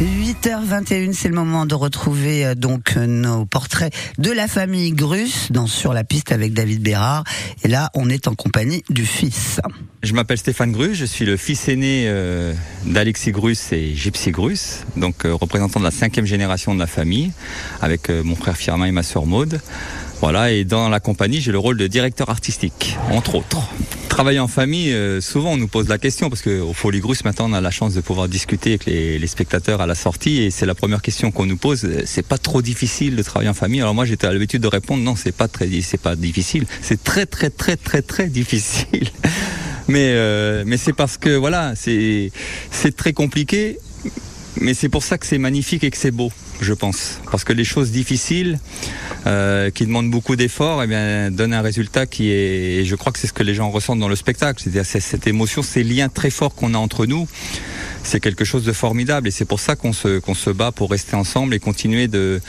8h21, c'est le moment de retrouver euh, donc euh, nos portraits de la famille Grus dans Sur la piste avec David Bérard. Et là, on est en compagnie du fils. Je m'appelle Stéphane Grus, je suis le fils aîné euh, d'Alexis Grus et Gypsy Grus, donc représentant de la cinquième génération de la famille, avec mon frère Firmin et ma sœur Maude. Voilà, et dans la compagnie, j'ai le rôle de directeur artistique, entre autres travailler en famille, euh, souvent on nous pose la question parce qu'au Folie Grusse maintenant on a la chance de pouvoir discuter avec les, spectateurs à la sortie et c'est la première question qu'on nous pose. C'est pas trop difficile de travailler en famille. Alors moi j'étais à l'habitude de répondre non c'est pas très c'est pas difficile, c'est très très très très très difficile. Mais euh, mais c'est parce que voilà c'est c'est très compliqué mais c'est pour ça que c'est magnifique et que c'est beau, je pense. Parce que les choses difficiles, euh, qui demandent beaucoup d'efforts, eh donnent un résultat qui est, je crois que c'est ce que les gens ressentent dans le spectacle. C'est-à-dire cette émotion, ces liens très forts qu'on a entre nous. C'est quelque chose de formidable et c'est pour ça qu'on se, qu'on se bat pour rester ensemble et continuer de.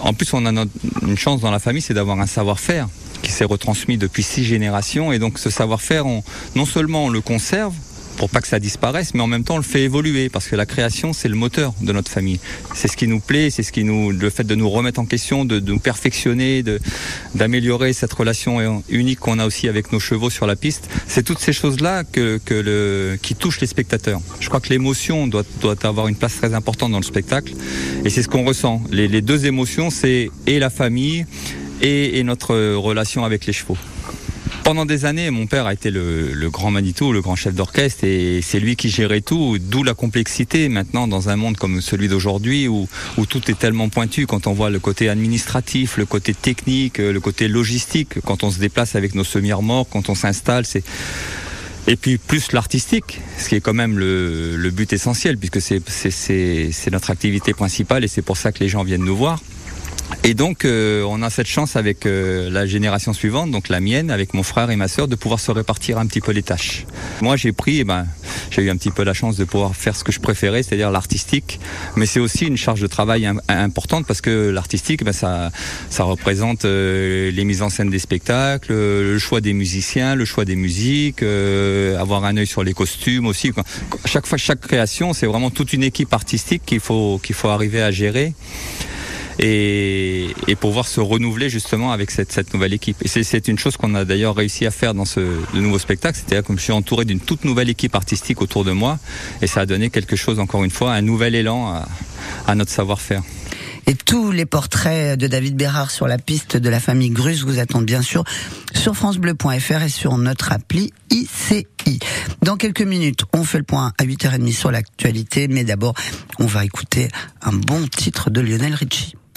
En plus, on a une chance dans la famille, c'est d'avoir un savoir-faire qui s'est retransmis depuis six générations et donc ce savoir-faire, non seulement on le conserve, pour pas que ça disparaisse, mais en même temps on le fait évoluer parce que la création c'est le moteur de notre famille. C'est ce qui nous plaît, c'est ce qui nous, le fait de nous remettre en question, de, nous perfectionner, d'améliorer cette relation unique qu'on a aussi avec nos chevaux sur la piste. C'est toutes ces choses là qui touchent les spectateurs. Je crois que l'émotion doit, avoir une place très importante dans le spectacle et c'est ce qu'on ressent. Les, deux émotions c'est et la famille et notre relation avec les chevaux. Pendant des années, mon père a été le, grand Manitou, le grand chef d'orchestre, et c'est lui qui gérait tout, d'où la complexité maintenant dans un monde comme celui d'aujourd'hui où, tout est tellement pointu quand on voit le côté administratif, le côté technique, le côté logistique, quand on se déplace avec nos semi-remorques, quand on s'installe. Et puis plus l'artistique, ce qui est quand même le but essentiel, puisque c'est notre activité principale et c'est pour ça que les gens viennent nous voir. Et donc, euh, on a cette chance avec euh, la génération suivante, donc la mienne, avec mon frère et ma sœur, de pouvoir se répartir un petit peu les tâches. Moi, j'ai pris, eh ben, j'ai eu un petit peu la chance de pouvoir faire ce que je préférais, c'est-à-dire l'artistique. Mais c'est aussi une charge de travail importante parce que l'artistique, ben, ça, ça représente euh, les mises en scène des spectacles, le choix des musiciens, le choix des musiques, avoir un œil sur les costumes aussi. Chaque fois, chaque création, c'est vraiment toute une équipe artistique qu'il faut qu'il faut arriver à gérer et, et pouvoir se renouveler justement avec cette, cette nouvelle équipe. Et c'est une chose qu'on a d'ailleurs réussi à faire dans ce nouveau spectacle, c'est-à-dire que je suis entouré d'une toute nouvelle équipe artistique autour de moi et ça a donné quelque chose, encore une fois, un nouvel élan à, à notre savoir-faire. Et tous les portraits de David Bérard sur la piste de la famille Grus vous attendent bien sûr sur francebleu.fr et sur notre appli ICI. Dans quelques minutes, on fait le point à 8h30 sur l'actualité, mais d'abord, on va écouter un bon titre de Lionel Richie.